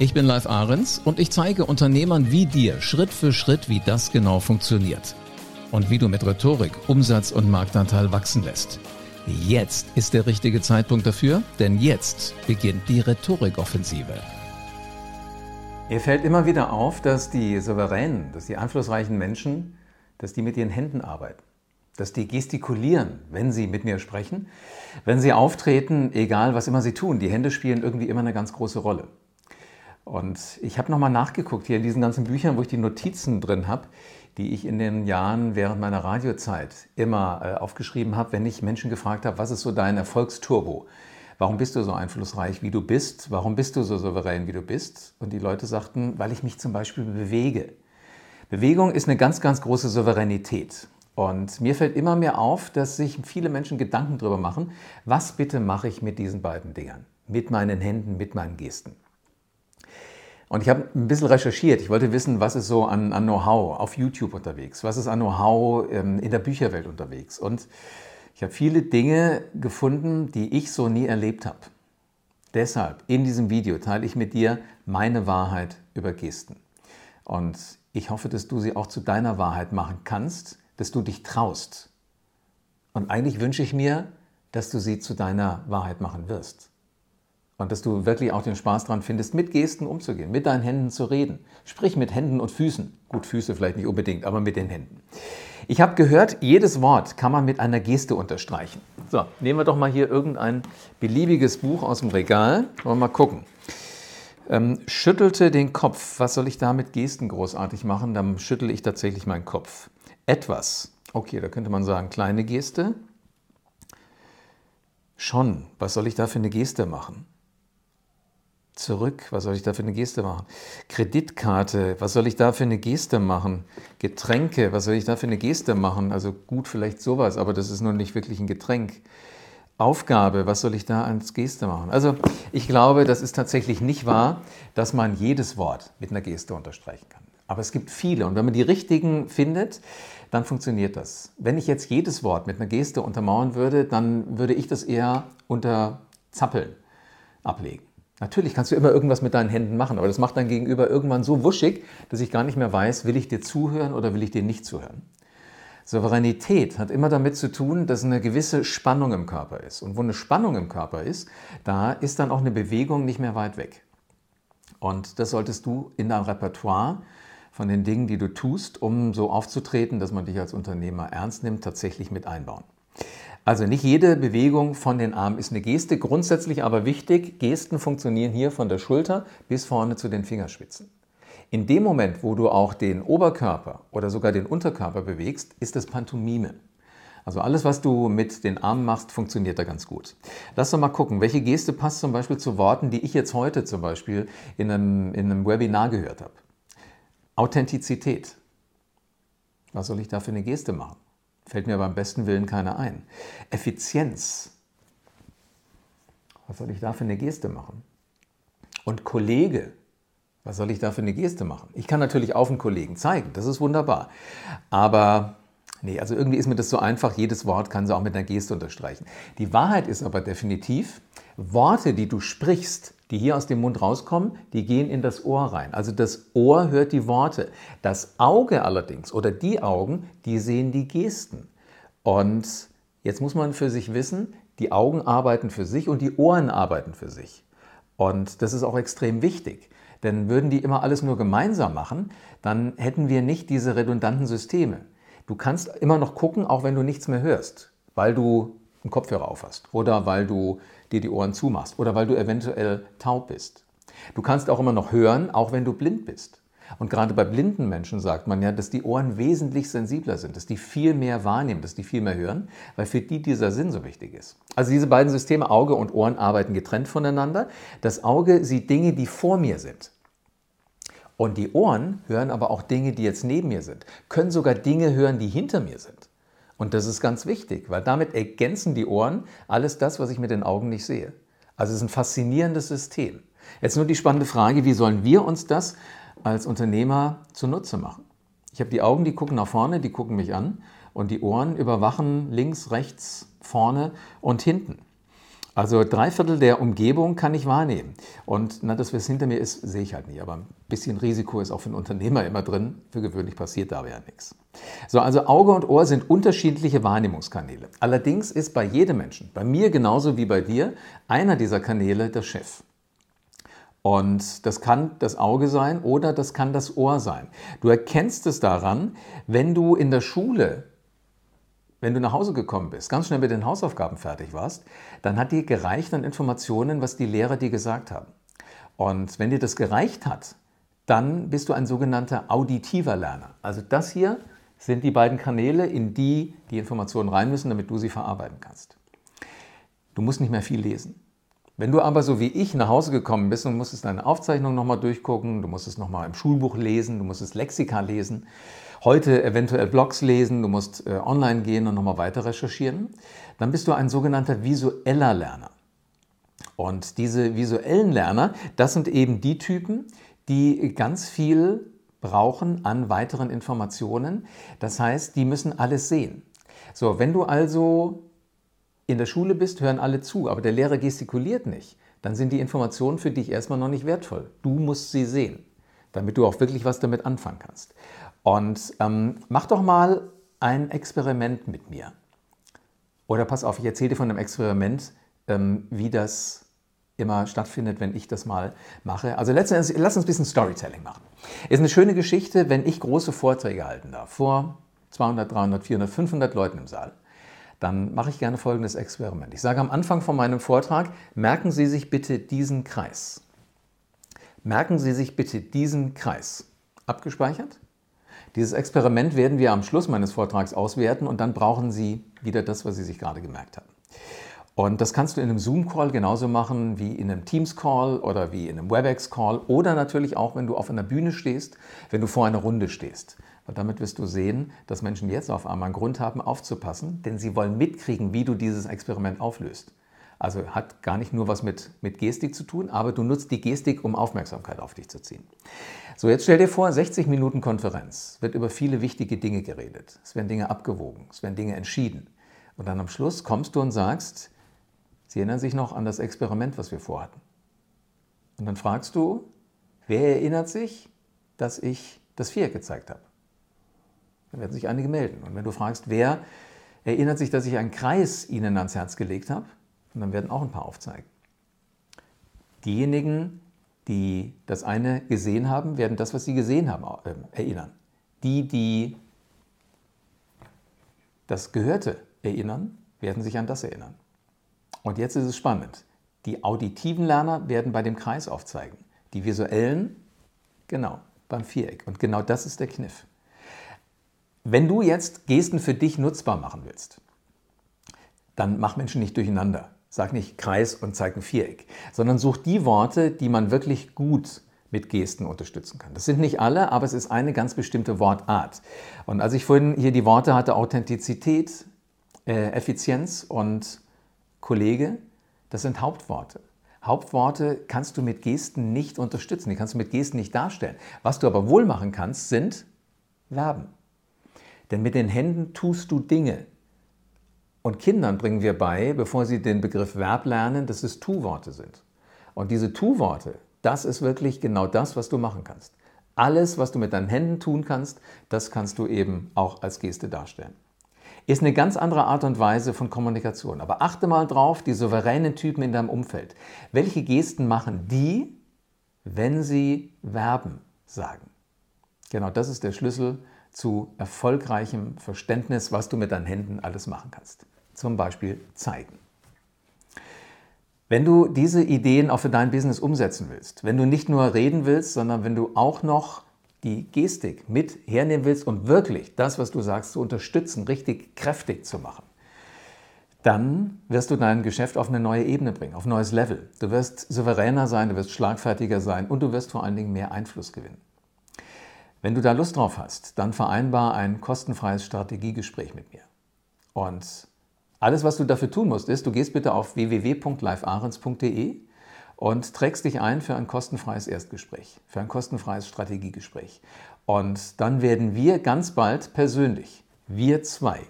Ich bin Live Ahrens und ich zeige Unternehmern wie dir Schritt für Schritt, wie das genau funktioniert. Und wie du mit Rhetorik Umsatz und Marktanteil wachsen lässt. Jetzt ist der richtige Zeitpunkt dafür, denn jetzt beginnt die Rhetorikoffensive. Mir fällt immer wieder auf, dass die souveränen, dass die einflussreichen Menschen, dass die mit ihren Händen arbeiten, dass die gestikulieren, wenn sie mit mir sprechen, wenn sie auftreten, egal was immer sie tun. Die Hände spielen irgendwie immer eine ganz große Rolle. Und ich habe nochmal nachgeguckt hier in diesen ganzen Büchern, wo ich die Notizen drin habe, die ich in den Jahren während meiner Radiozeit immer äh, aufgeschrieben habe, wenn ich Menschen gefragt habe, was ist so dein Erfolgsturbo? Warum bist du so einflussreich, wie du bist? Warum bist du so souverän, wie du bist? Und die Leute sagten, weil ich mich zum Beispiel bewege. Bewegung ist eine ganz, ganz große Souveränität. Und mir fällt immer mehr auf, dass sich viele Menschen Gedanken darüber machen, was bitte mache ich mit diesen beiden Dingern? Mit meinen Händen, mit meinen Gesten. Und ich habe ein bisschen recherchiert. Ich wollte wissen, was ist so an, an Know-how auf YouTube unterwegs? Was ist an Know-how ähm, in der Bücherwelt unterwegs? Und ich habe viele Dinge gefunden, die ich so nie erlebt habe. Deshalb in diesem Video teile ich mit dir meine Wahrheit über Gesten. Und ich hoffe, dass du sie auch zu deiner Wahrheit machen kannst, dass du dich traust. Und eigentlich wünsche ich mir, dass du sie zu deiner Wahrheit machen wirst. Und dass du wirklich auch den Spaß daran findest, mit Gesten umzugehen, mit deinen Händen zu reden. Sprich mit Händen und Füßen. Gut, Füße vielleicht nicht unbedingt, aber mit den Händen. Ich habe gehört, jedes Wort kann man mit einer Geste unterstreichen. So, nehmen wir doch mal hier irgendein beliebiges Buch aus dem Regal. Wollen wir mal gucken. Ähm, schüttelte den Kopf. Was soll ich da mit Gesten großartig machen? Dann schüttel ich tatsächlich meinen Kopf. Etwas. Okay, da könnte man sagen, kleine Geste. Schon. Was soll ich da für eine Geste machen? Zurück, was soll ich da für eine Geste machen? Kreditkarte, was soll ich da für eine Geste machen? Getränke, was soll ich da für eine Geste machen? Also gut, vielleicht sowas, aber das ist nun nicht wirklich ein Getränk. Aufgabe, was soll ich da als Geste machen? Also ich glaube, das ist tatsächlich nicht wahr, dass man jedes Wort mit einer Geste unterstreichen kann. Aber es gibt viele und wenn man die richtigen findet, dann funktioniert das. Wenn ich jetzt jedes Wort mit einer Geste untermauern würde, dann würde ich das eher unter Zappeln ablegen. Natürlich kannst du immer irgendwas mit deinen Händen machen, aber das macht dein Gegenüber irgendwann so wuschig, dass ich gar nicht mehr weiß, will ich dir zuhören oder will ich dir nicht zuhören. Souveränität hat immer damit zu tun, dass eine gewisse Spannung im Körper ist. Und wo eine Spannung im Körper ist, da ist dann auch eine Bewegung nicht mehr weit weg. Und das solltest du in deinem Repertoire von den Dingen, die du tust, um so aufzutreten, dass man dich als Unternehmer ernst nimmt, tatsächlich mit einbauen. Also nicht jede Bewegung von den Armen ist eine Geste, grundsätzlich aber wichtig, Gesten funktionieren hier von der Schulter bis vorne zu den Fingerspitzen. In dem Moment, wo du auch den Oberkörper oder sogar den Unterkörper bewegst, ist das Pantomime. Also alles, was du mit den Armen machst, funktioniert da ganz gut. Lass doch mal gucken, welche Geste passt zum Beispiel zu Worten, die ich jetzt heute zum Beispiel in einem, in einem Webinar gehört habe. Authentizität. Was soll ich da für eine Geste machen? Fällt mir beim besten Willen keiner ein. Effizienz. Was soll ich da für eine Geste machen? Und Kollege. Was soll ich da für eine Geste machen? Ich kann natürlich auf einen Kollegen zeigen, das ist wunderbar. Aber nee, also irgendwie ist mir das so einfach, jedes Wort kann sie auch mit einer Geste unterstreichen. Die Wahrheit ist aber definitiv, Worte, die du sprichst, die hier aus dem Mund rauskommen, die gehen in das Ohr rein. Also das Ohr hört die Worte. Das Auge allerdings oder die Augen, die sehen die Gesten. Und jetzt muss man für sich wissen, die Augen arbeiten für sich und die Ohren arbeiten für sich. Und das ist auch extrem wichtig. Denn würden die immer alles nur gemeinsam machen, dann hätten wir nicht diese redundanten Systeme. Du kannst immer noch gucken, auch wenn du nichts mehr hörst, weil du einen Kopfhörer auf hast oder weil du dir die Ohren zumachst oder weil du eventuell taub bist. Du kannst auch immer noch hören, auch wenn du blind bist. Und gerade bei blinden Menschen sagt man ja, dass die Ohren wesentlich sensibler sind, dass die viel mehr wahrnehmen, dass die viel mehr hören, weil für die dieser Sinn so wichtig ist. Also diese beiden Systeme, Auge und Ohren, arbeiten getrennt voneinander. Das Auge sieht Dinge, die vor mir sind. Und die Ohren hören aber auch Dinge, die jetzt neben mir sind, können sogar Dinge hören, die hinter mir sind. Und das ist ganz wichtig, weil damit ergänzen die Ohren alles das, was ich mit den Augen nicht sehe. Also es ist ein faszinierendes System. Jetzt nur die spannende Frage, wie sollen wir uns das als Unternehmer zunutze machen? Ich habe die Augen, die gucken nach vorne, die gucken mich an und die Ohren überwachen links, rechts, vorne und hinten. Also drei Viertel der Umgebung kann ich wahrnehmen. Und na, das, was hinter mir ist, sehe ich halt nicht. Aber ein bisschen Risiko ist auch für einen Unternehmer immer drin. Für gewöhnlich passiert da aber ja nichts. So, also Auge und Ohr sind unterschiedliche Wahrnehmungskanäle. Allerdings ist bei jedem Menschen, bei mir genauso wie bei dir, einer dieser Kanäle der Chef. Und das kann das Auge sein oder das kann das Ohr sein. Du erkennst es daran, wenn du in der Schule, wenn du nach Hause gekommen bist, ganz schnell mit den Hausaufgaben fertig warst, dann hat dir gereicht an Informationen, was die Lehrer dir gesagt haben. Und wenn dir das gereicht hat, dann bist du ein sogenannter auditiver Lerner. Also das hier sind die beiden Kanäle, in die die Informationen rein müssen, damit du sie verarbeiten kannst. Du musst nicht mehr viel lesen. Wenn du aber so wie ich nach Hause gekommen bist und musstest deine Aufzeichnung nochmal durchgucken, du musstest nochmal im Schulbuch lesen, du musstest Lexika lesen, heute eventuell Blogs lesen, du musst äh, online gehen und nochmal weiter recherchieren, dann bist du ein sogenannter visueller Lerner. Und diese visuellen Lerner, das sind eben die Typen, die ganz viel brauchen an weiteren Informationen. Das heißt, die müssen alles sehen. So, wenn du also in der Schule bist, hören alle zu, aber der Lehrer gestikuliert nicht, dann sind die Informationen für dich erstmal noch nicht wertvoll. Du musst sie sehen, damit du auch wirklich was damit anfangen kannst. Und ähm, mach doch mal ein Experiment mit mir. Oder pass auf, ich erzähle dir von einem Experiment, ähm, wie das immer stattfindet, wenn ich das mal mache. Also letztendlich, lass uns ein bisschen Storytelling machen. Ist eine schöne Geschichte, wenn ich große Vorträge halten darf, vor 200, 300, 400, 500 Leuten im Saal dann mache ich gerne folgendes Experiment. Ich sage am Anfang von meinem Vortrag, merken Sie sich bitte diesen Kreis. Merken Sie sich bitte diesen Kreis. Abgespeichert? Dieses Experiment werden wir am Schluss meines Vortrags auswerten und dann brauchen Sie wieder das, was Sie sich gerade gemerkt haben. Und das kannst du in einem Zoom-Call genauso machen wie in einem Teams-Call oder wie in einem WebEx-Call oder natürlich auch, wenn du auf einer Bühne stehst, wenn du vor einer Runde stehst. Weil damit wirst du sehen, dass Menschen jetzt auf einmal einen Grund haben, aufzupassen, denn sie wollen mitkriegen, wie du dieses Experiment auflöst. Also hat gar nicht nur was mit, mit Gestik zu tun, aber du nutzt die Gestik, um Aufmerksamkeit auf dich zu ziehen. So, jetzt stell dir vor, 60 Minuten Konferenz, wird über viele wichtige Dinge geredet. Es werden Dinge abgewogen, es werden Dinge entschieden. Und dann am Schluss kommst du und sagst, Sie erinnern sich noch an das Experiment, was wir vorhatten. Und dann fragst du, wer erinnert sich, dass ich das Viereck gezeigt habe? Dann werden sich einige melden. Und wenn du fragst, wer erinnert sich, dass ich einen Kreis ihnen ans Herz gelegt habe, und dann werden auch ein paar aufzeigen. Diejenigen, die das eine gesehen haben, werden das, was sie gesehen haben, äh, erinnern. Die, die das Gehörte erinnern, werden sich an das erinnern. Und jetzt ist es spannend. Die auditiven Lerner werden bei dem Kreis aufzeigen. Die visuellen, genau, beim Viereck. Und genau das ist der Kniff. Wenn du jetzt Gesten für dich nutzbar machen willst, dann mach Menschen nicht durcheinander. Sag nicht Kreis und zeig ein Viereck, sondern such die Worte, die man wirklich gut mit Gesten unterstützen kann. Das sind nicht alle, aber es ist eine ganz bestimmte Wortart. Und als ich vorhin hier die Worte hatte, Authentizität, äh, Effizienz und Kollege, das sind Hauptworte. Hauptworte kannst du mit Gesten nicht unterstützen, die kannst du mit Gesten nicht darstellen. Was du aber wohl machen kannst, sind Verben. Denn mit den Händen tust du Dinge. Und Kindern bringen wir bei, bevor sie den Begriff Verb lernen, dass es Tu-Worte sind. Und diese Tu-Worte, das ist wirklich genau das, was du machen kannst. Alles, was du mit deinen Händen tun kannst, das kannst du eben auch als Geste darstellen. Ist eine ganz andere Art und Weise von Kommunikation. Aber achte mal drauf, die souveränen Typen in deinem Umfeld. Welche Gesten machen die, wenn sie Verben sagen? Genau das ist der Schlüssel zu erfolgreichem Verständnis, was du mit deinen Händen alles machen kannst. Zum Beispiel zeigen. Wenn du diese Ideen auch für dein Business umsetzen willst, wenn du nicht nur reden willst, sondern wenn du auch noch die Gestik mit hernehmen willst, um wirklich das, was du sagst, zu unterstützen, richtig kräftig zu machen, dann wirst du dein Geschäft auf eine neue Ebene bringen, auf ein neues Level. Du wirst souveräner sein, du wirst schlagfertiger sein und du wirst vor allen Dingen mehr Einfluss gewinnen. Wenn du da Lust drauf hast, dann vereinbar ein kostenfreies Strategiegespräch mit mir. Und alles, was du dafür tun musst, ist, du gehst bitte auf www.livearens.de und trägst dich ein für ein kostenfreies Erstgespräch, für ein kostenfreies Strategiegespräch. Und dann werden wir ganz bald persönlich, wir zwei,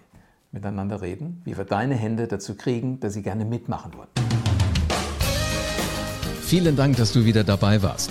miteinander reden, wie wir deine Hände dazu kriegen, dass sie gerne mitmachen wollen. Vielen Dank, dass du wieder dabei warst.